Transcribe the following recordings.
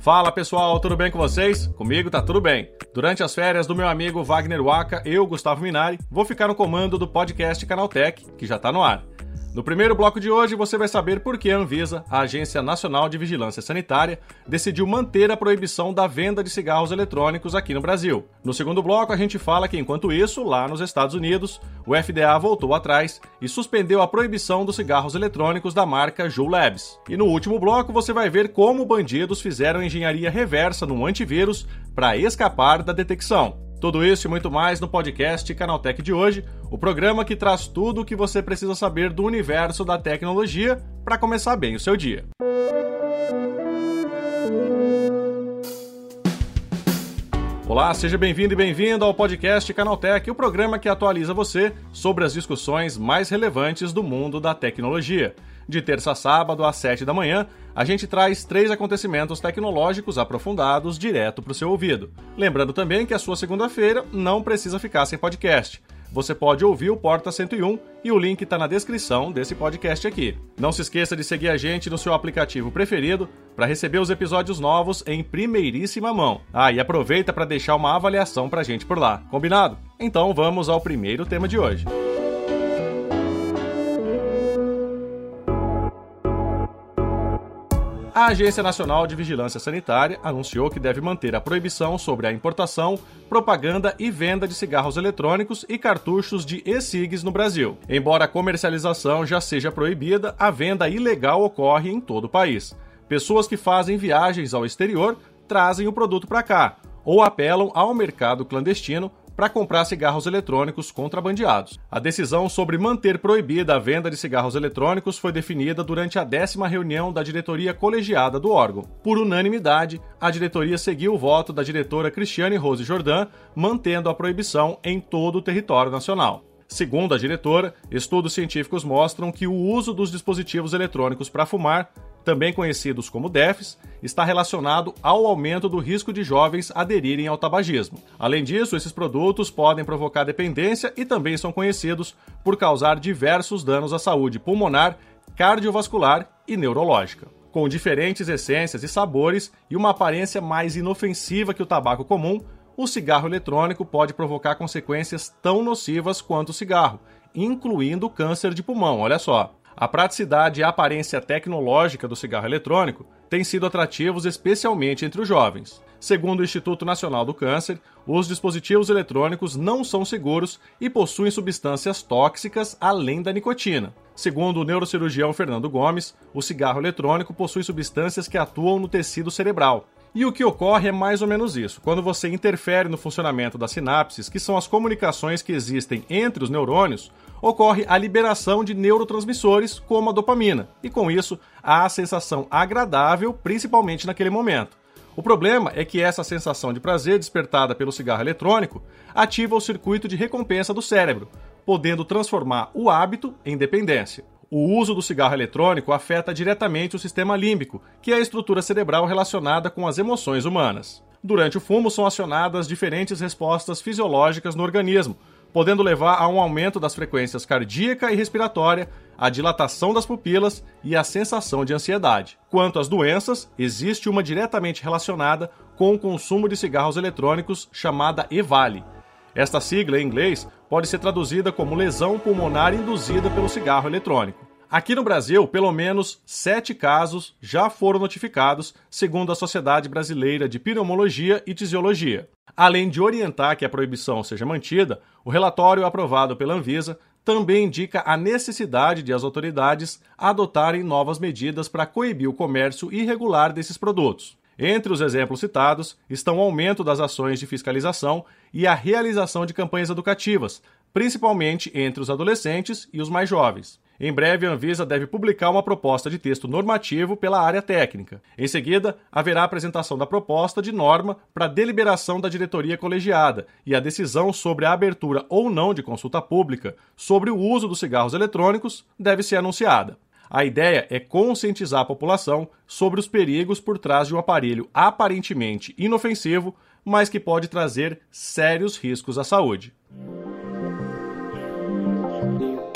Fala pessoal, tudo bem com vocês? Comigo tá tudo bem. Durante as férias do meu amigo Wagner Waka, eu, Gustavo Minari, vou ficar no comando do podcast Canaltech, que já tá no ar. No primeiro bloco de hoje, você vai saber por que a Anvisa, a Agência Nacional de Vigilância Sanitária, decidiu manter a proibição da venda de cigarros eletrônicos aqui no Brasil. No segundo bloco, a gente fala que, enquanto isso, lá nos Estados Unidos, o FDA voltou atrás e suspendeu a proibição dos cigarros eletrônicos da marca Juul Labs. E no último bloco, você vai ver como bandidos fizeram engenharia reversa no antivírus para escapar da detecção. Tudo isso e muito mais no podcast Canaltech de hoje, o programa que traz tudo o que você precisa saber do universo da tecnologia para começar bem o seu dia. Olá, seja bem-vindo e bem-vindo ao podcast Canaltech, o programa que atualiza você sobre as discussões mais relevantes do mundo da tecnologia. De terça a sábado, às 7 da manhã, a gente traz três acontecimentos tecnológicos aprofundados direto para o seu ouvido. Lembrando também que a sua segunda-feira não precisa ficar sem podcast. Você pode ouvir o Porta 101 e o link está na descrição desse podcast aqui. Não se esqueça de seguir a gente no seu aplicativo preferido para receber os episódios novos em primeiríssima mão. Ah, e aproveita para deixar uma avaliação para a gente por lá. Combinado? Então vamos ao primeiro tema de hoje. A Agência Nacional de Vigilância Sanitária anunciou que deve manter a proibição sobre a importação, propaganda e venda de cigarros eletrônicos e cartuchos de e-cigs no Brasil. Embora a comercialização já seja proibida, a venda ilegal ocorre em todo o país. Pessoas que fazem viagens ao exterior trazem o produto para cá ou apelam ao mercado clandestino para comprar cigarros eletrônicos contrabandeados. A decisão sobre manter proibida a venda de cigarros eletrônicos foi definida durante a décima reunião da diretoria colegiada do órgão. Por unanimidade, a diretoria seguiu o voto da diretora Cristiane Rose Jordan, mantendo a proibição em todo o território nacional. Segundo a diretora, estudos científicos mostram que o uso dos dispositivos eletrônicos para fumar também conhecidos como DEFs, está relacionado ao aumento do risco de jovens aderirem ao tabagismo. Além disso, esses produtos podem provocar dependência e também são conhecidos por causar diversos danos à saúde pulmonar, cardiovascular e neurológica. Com diferentes essências e sabores e uma aparência mais inofensiva que o tabaco comum, o cigarro eletrônico pode provocar consequências tão nocivas quanto o cigarro, incluindo câncer de pulmão. Olha só. A praticidade e a aparência tecnológica do cigarro eletrônico têm sido atrativos especialmente entre os jovens. Segundo o Instituto Nacional do Câncer, os dispositivos eletrônicos não são seguros e possuem substâncias tóxicas além da nicotina. Segundo o neurocirurgião Fernando Gomes, o cigarro eletrônico possui substâncias que atuam no tecido cerebral, e o que ocorre é mais ou menos isso. Quando você interfere no funcionamento das sinapses, que são as comunicações que existem entre os neurônios, ocorre a liberação de neurotransmissores como a dopamina, e com isso há a sensação agradável, principalmente naquele momento. O problema é que essa sensação de prazer despertada pelo cigarro eletrônico ativa o circuito de recompensa do cérebro, podendo transformar o hábito em dependência. O uso do cigarro eletrônico afeta diretamente o sistema límbico, que é a estrutura cerebral relacionada com as emoções humanas. Durante o fumo são acionadas diferentes respostas fisiológicas no organismo, podendo levar a um aumento das frequências cardíaca e respiratória, a dilatação das pupilas e a sensação de ansiedade. Quanto às doenças, existe uma diretamente relacionada com o consumo de cigarros eletrônicos chamada EVALI. Esta sigla em inglês pode ser traduzida como lesão pulmonar induzida pelo cigarro eletrônico. Aqui no Brasil, pelo menos sete casos já foram notificados, segundo a Sociedade Brasileira de Pneumologia e Tisiologia. Além de orientar que a proibição seja mantida, o relatório aprovado pela Anvisa também indica a necessidade de as autoridades adotarem novas medidas para coibir o comércio irregular desses produtos. Entre os exemplos citados estão o aumento das ações de fiscalização e a realização de campanhas educativas, principalmente entre os adolescentes e os mais jovens. Em breve, a Anvisa deve publicar uma proposta de texto normativo pela área técnica. Em seguida, haverá a apresentação da proposta de norma para deliberação da diretoria colegiada e a decisão sobre a abertura ou não de consulta pública sobre o uso dos cigarros eletrônicos deve ser anunciada. A ideia é conscientizar a população sobre os perigos por trás de um aparelho aparentemente inofensivo, mas que pode trazer sérios riscos à saúde.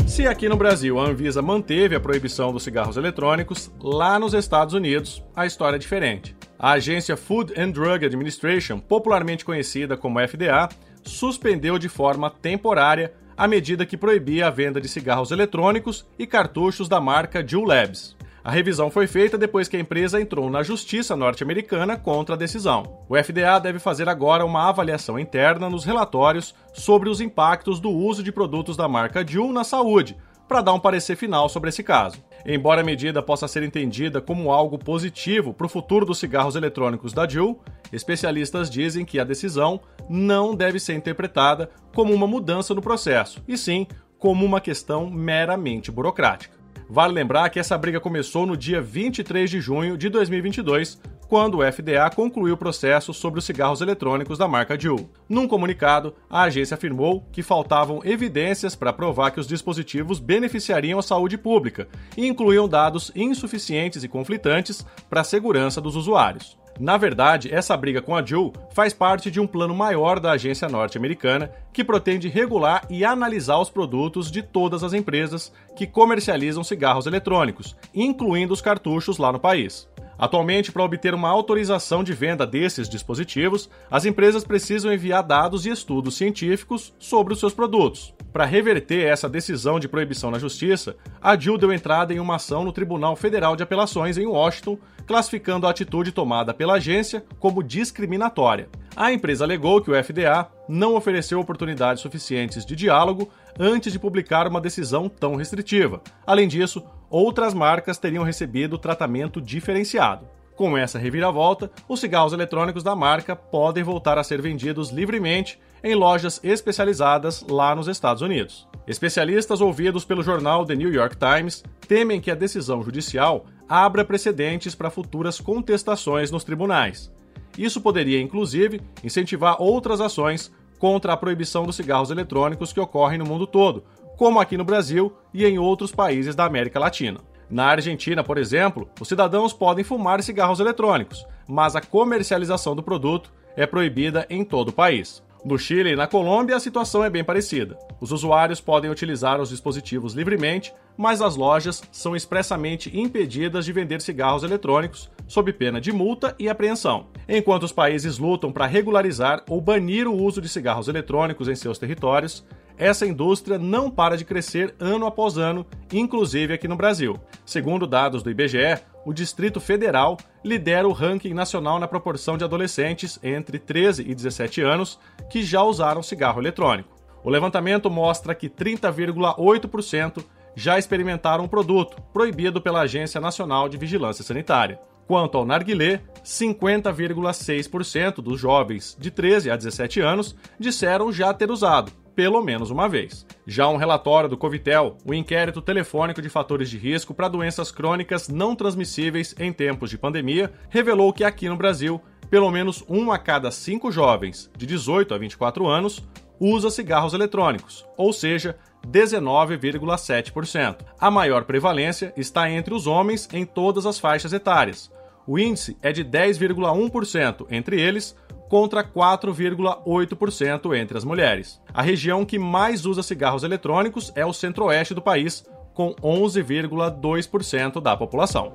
Se aqui no Brasil a Anvisa manteve a proibição dos cigarros eletrônicos, lá nos Estados Unidos a história é diferente. A agência Food and Drug Administration, popularmente conhecida como FDA, suspendeu de forma temporária a medida que proibia a venda de cigarros eletrônicos e cartuchos da marca Juul Labs. A revisão foi feita depois que a empresa entrou na justiça norte-americana contra a decisão. O FDA deve fazer agora uma avaliação interna nos relatórios sobre os impactos do uso de produtos da marca Juul na saúde, para dar um parecer final sobre esse caso. Embora a medida possa ser entendida como algo positivo para o futuro dos cigarros eletrônicos da Juul, especialistas dizem que a decisão não deve ser interpretada como uma mudança no processo, e sim como uma questão meramente burocrática. Vale lembrar que essa briga começou no dia 23 de junho de 2022, quando o FDA concluiu o processo sobre os cigarros eletrônicos da marca Juul. Num comunicado, a agência afirmou que faltavam evidências para provar que os dispositivos beneficiariam a saúde pública e incluíam dados insuficientes e conflitantes para a segurança dos usuários. Na verdade, essa briga com a Juul faz parte de um plano maior da agência norte-americana que pretende regular e analisar os produtos de todas as empresas que comercializam cigarros eletrônicos, incluindo os cartuchos lá no país. Atualmente, para obter uma autorização de venda desses dispositivos, as empresas precisam enviar dados e estudos científicos sobre os seus produtos. Para reverter essa decisão de proibição na justiça, a Jill deu entrada em uma ação no Tribunal Federal de Apelações em Washington, classificando a atitude tomada pela agência como discriminatória. A empresa alegou que o FDA não ofereceu oportunidades suficientes de diálogo antes de publicar uma decisão tão restritiva. Além disso, outras marcas teriam recebido tratamento diferenciado. Com essa reviravolta, os cigarros eletrônicos da marca podem voltar a ser vendidos livremente em lojas especializadas lá nos Estados Unidos. Especialistas ouvidos pelo jornal The New York Times temem que a decisão judicial abra precedentes para futuras contestações nos tribunais. Isso poderia, inclusive, incentivar outras ações contra a proibição dos cigarros eletrônicos que ocorrem no mundo todo, como aqui no Brasil e em outros países da América Latina. Na Argentina, por exemplo, os cidadãos podem fumar cigarros eletrônicos, mas a comercialização do produto é proibida em todo o país. No Chile e na Colômbia, a situação é bem parecida. Os usuários podem utilizar os dispositivos livremente, mas as lojas são expressamente impedidas de vender cigarros eletrônicos, sob pena de multa e apreensão. Enquanto os países lutam para regularizar ou banir o uso de cigarros eletrônicos em seus territórios, essa indústria não para de crescer ano após ano, inclusive aqui no Brasil. Segundo dados do IBGE, o Distrito Federal lidera o ranking nacional na proporção de adolescentes entre 13 e 17 anos que já usaram cigarro eletrônico. O levantamento mostra que 30,8% já experimentaram o produto, proibido pela Agência Nacional de Vigilância Sanitária. Quanto ao narguilé, 50,6% dos jovens de 13 a 17 anos disseram já ter usado, pelo menos uma vez. Já um relatório do Covitel, o inquérito telefônico de fatores de risco para doenças crônicas não transmissíveis em tempos de pandemia, revelou que aqui no Brasil, pelo menos um a cada cinco jovens de 18 a 24 anos usa cigarros eletrônicos, ou seja, 19,7%. A maior prevalência está entre os homens em todas as faixas etárias. O índice é de 10,1% entre eles, contra 4,8% entre as mulheres. A região que mais usa cigarros eletrônicos é o centro-oeste do país, com 11,2% da população.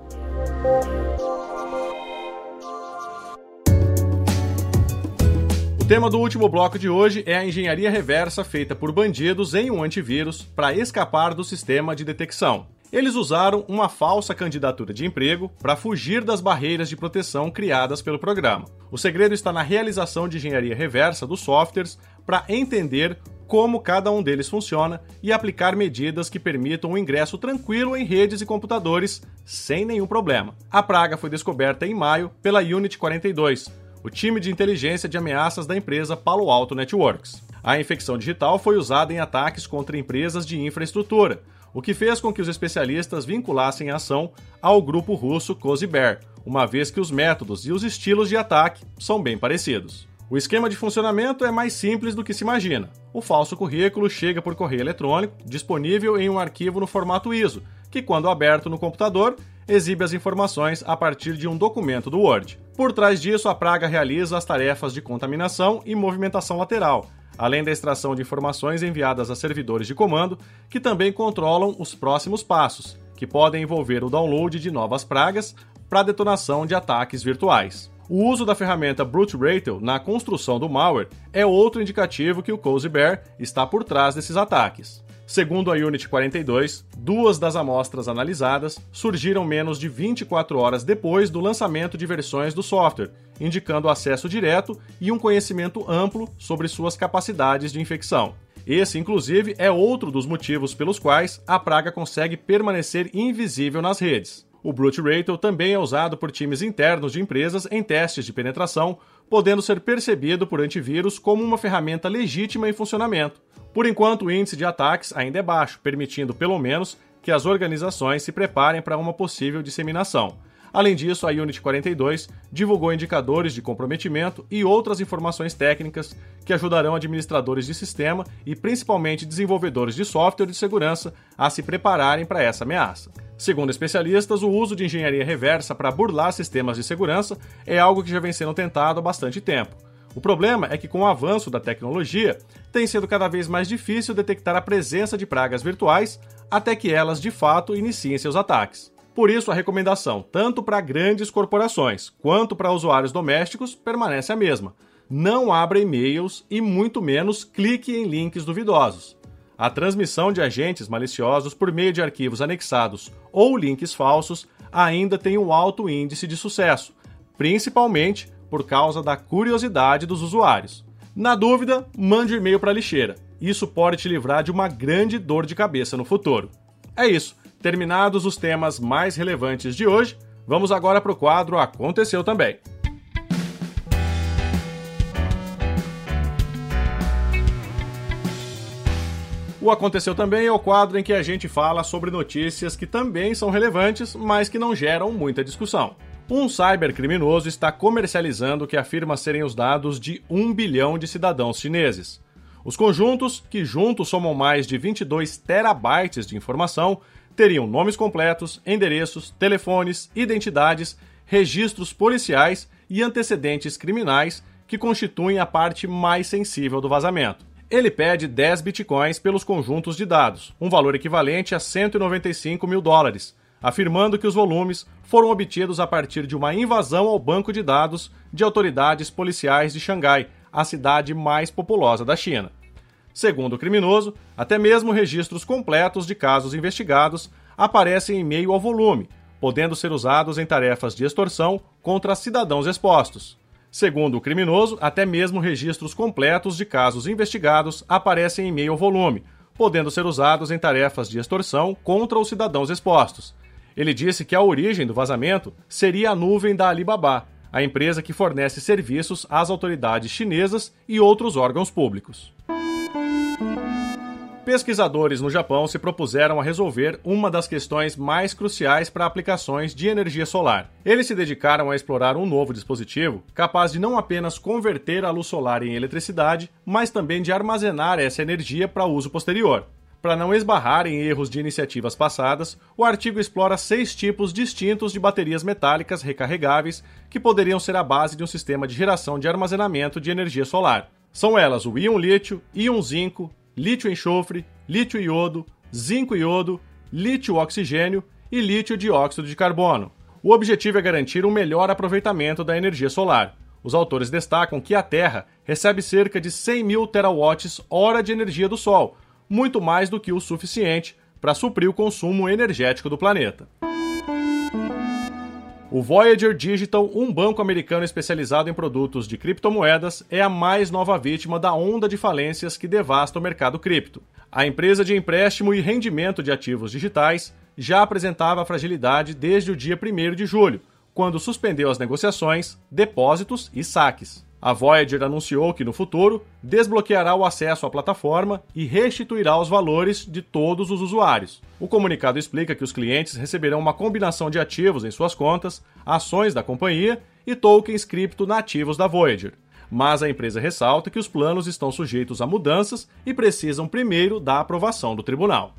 O tema do último bloco de hoje é a engenharia reversa feita por bandidos em um antivírus para escapar do sistema de detecção. Eles usaram uma falsa candidatura de emprego para fugir das barreiras de proteção criadas pelo programa. O segredo está na realização de engenharia reversa dos softwares para entender como cada um deles funciona e aplicar medidas que permitam o um ingresso tranquilo em redes e computadores sem nenhum problema. A praga foi descoberta em maio pela Unit 42, o time de inteligência de ameaças da empresa Palo Alto Networks. A infecção digital foi usada em ataques contra empresas de infraestrutura, o que fez com que os especialistas vinculassem a ação ao grupo russo Cozy Bear, uma vez que os métodos e os estilos de ataque são bem parecidos. O esquema de funcionamento é mais simples do que se imagina. O falso currículo chega por correio eletrônico, disponível em um arquivo no formato ISO, que, quando aberto no computador, exibe as informações a partir de um documento do Word. Por trás disso, a praga realiza as tarefas de contaminação e movimentação lateral, além da extração de informações enviadas a servidores de comando, que também controlam os próximos passos, que podem envolver o download de novas pragas para detonação de ataques virtuais. O uso da ferramenta Brute Ratel na construção do malware é outro indicativo que o Cozy Bear está por trás desses ataques. Segundo a Unity 42, duas das amostras analisadas surgiram menos de 24 horas depois do lançamento de versões do software, indicando acesso direto e um conhecimento amplo sobre suas capacidades de infecção. Esse, inclusive, é outro dos motivos pelos quais a praga consegue permanecer invisível nas redes. O Brute Ratel também é usado por times internos de empresas em testes de penetração, podendo ser percebido por antivírus como uma ferramenta legítima em funcionamento. Por enquanto, o índice de ataques ainda é baixo, permitindo pelo menos que as organizações se preparem para uma possível disseminação. Além disso, a Unity 42 divulgou indicadores de comprometimento e outras informações técnicas que ajudarão administradores de sistema e principalmente desenvolvedores de software de segurança a se prepararem para essa ameaça. Segundo especialistas, o uso de engenharia reversa para burlar sistemas de segurança é algo que já vem sendo tentado há bastante tempo. O problema é que, com o avanço da tecnologia, tem sido cada vez mais difícil detectar a presença de pragas virtuais até que elas de fato iniciem seus ataques. Por isso, a recomendação, tanto para grandes corporações quanto para usuários domésticos, permanece a mesma. Não abra e-mails e, muito menos, clique em links duvidosos. A transmissão de agentes maliciosos por meio de arquivos anexados ou links falsos ainda tem um alto índice de sucesso, principalmente por causa da curiosidade dos usuários. Na dúvida, mande e-mail para a lixeira. Isso pode te livrar de uma grande dor de cabeça no futuro. É isso. Terminados os temas mais relevantes de hoje, vamos agora para o quadro Aconteceu Também. O Aconteceu Também é o quadro em que a gente fala sobre notícias que também são relevantes, mas que não geram muita discussão. Um cybercriminoso está comercializando o que afirma serem os dados de um bilhão de cidadãos chineses. Os conjuntos, que juntos somam mais de 22 terabytes de informação, teriam nomes completos, endereços, telefones, identidades, registros policiais e antecedentes criminais que constituem a parte mais sensível do vazamento. Ele pede 10 bitcoins pelos conjuntos de dados, um valor equivalente a 195 mil dólares, afirmando que os volumes foram obtidos a partir de uma invasão ao banco de dados de autoridades policiais de Xangai, a cidade mais populosa da China. Segundo o criminoso, até mesmo registros completos de casos investigados aparecem em meio ao volume, podendo ser usados em tarefas de extorsão contra cidadãos expostos. Segundo o criminoso, até mesmo registros completos de casos investigados aparecem em meio ao volume, podendo ser usados em tarefas de extorsão contra os cidadãos expostos. Ele disse que a origem do vazamento seria a nuvem da Alibaba, a empresa que fornece serviços às autoridades chinesas e outros órgãos públicos. Pesquisadores no Japão se propuseram a resolver uma das questões mais cruciais para aplicações de energia solar. Eles se dedicaram a explorar um novo dispositivo capaz de não apenas converter a luz solar em eletricidade, mas também de armazenar essa energia para uso posterior. Para não esbarrar em erros de iniciativas passadas, o artigo explora seis tipos distintos de baterias metálicas recarregáveis que poderiam ser a base de um sistema de geração de armazenamento de energia solar. São elas o íon lítio, íon zinco, lítio enxofre, lítio iodo, zinco iodo, lítio oxigênio e lítio dióxido de carbono. O objetivo é garantir um melhor aproveitamento da energia solar. Os autores destacam que a Terra recebe cerca de 100 mil terawatts-hora de energia do Sol, muito mais do que o suficiente para suprir o consumo energético do planeta. O Voyager Digital, um banco americano especializado em produtos de criptomoedas, é a mais nova vítima da onda de falências que devasta o mercado cripto. A empresa de empréstimo e rendimento de ativos digitais já apresentava fragilidade desde o dia 1 de julho, quando suspendeu as negociações, depósitos e saques. A Voyager anunciou que no futuro desbloqueará o acesso à plataforma e restituirá os valores de todos os usuários. O comunicado explica que os clientes receberão uma combinação de ativos em suas contas, ações da companhia e tokens cripto nativos da Voyager. Mas a empresa ressalta que os planos estão sujeitos a mudanças e precisam primeiro da aprovação do tribunal.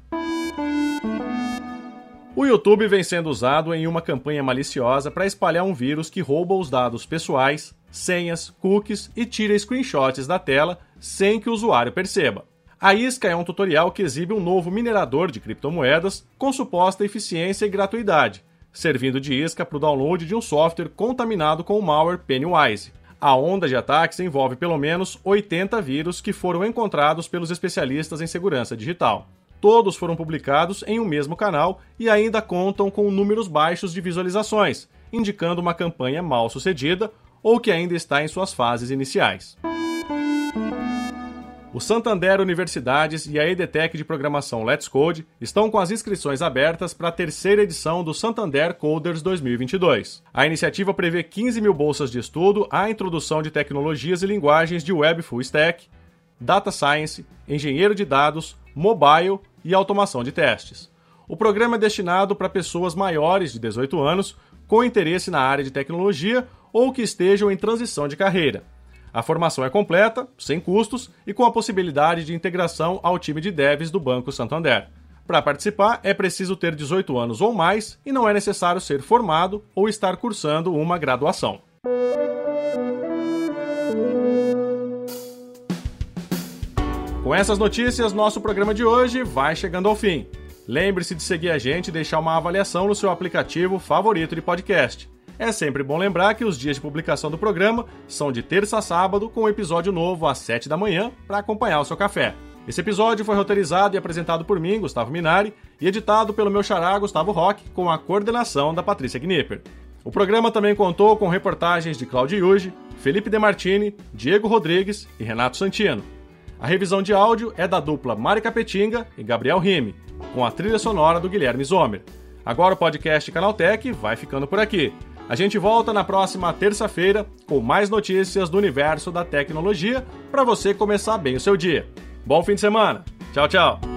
O YouTube vem sendo usado em uma campanha maliciosa para espalhar um vírus que rouba os dados pessoais, senhas, cookies e tira screenshots da tela sem que o usuário perceba. A Isca é um tutorial que exibe um novo minerador de criptomoedas com suposta eficiência e gratuidade, servindo de isca para o download de um software contaminado com o malware Pennywise. A onda de ataques envolve pelo menos 80 vírus que foram encontrados pelos especialistas em segurança digital. Todos foram publicados em um mesmo canal e ainda contam com números baixos de visualizações, indicando uma campanha mal sucedida ou que ainda está em suas fases iniciais. O Santander Universidades e a EDTEC de programação Let's Code estão com as inscrições abertas para a terceira edição do Santander Coders 2022. A iniciativa prevê 15 mil bolsas de estudo à introdução de tecnologias e linguagens de web full stack, data science, engenheiro de dados, mobile e automação de testes. O programa é destinado para pessoas maiores de 18 anos com interesse na área de tecnologia ou que estejam em transição de carreira. A formação é completa, sem custos e com a possibilidade de integração ao time de devs do Banco Santander. Para participar, é preciso ter 18 anos ou mais e não é necessário ser formado ou estar cursando uma graduação. Com essas notícias, nosso programa de hoje vai chegando ao fim. Lembre-se de seguir a gente e deixar uma avaliação no seu aplicativo favorito de podcast. É sempre bom lembrar que os dias de publicação do programa são de terça a sábado, com um episódio novo às 7 da manhã para acompanhar o seu café. Esse episódio foi roteirizado e apresentado por mim, Gustavo Minari, e editado pelo meu xará Gustavo Roque, com a coordenação da Patrícia Knipper. O programa também contou com reportagens de Claudio Yuji, Felipe Demartini, Diego Rodrigues e Renato Santino. A revisão de áudio é da dupla Mari Capetinga e Gabriel Rime, com a trilha sonora do Guilherme Zomer. Agora o podcast Canaltech vai ficando por aqui. A gente volta na próxima terça-feira com mais notícias do universo da tecnologia para você começar bem o seu dia. Bom fim de semana. Tchau, tchau.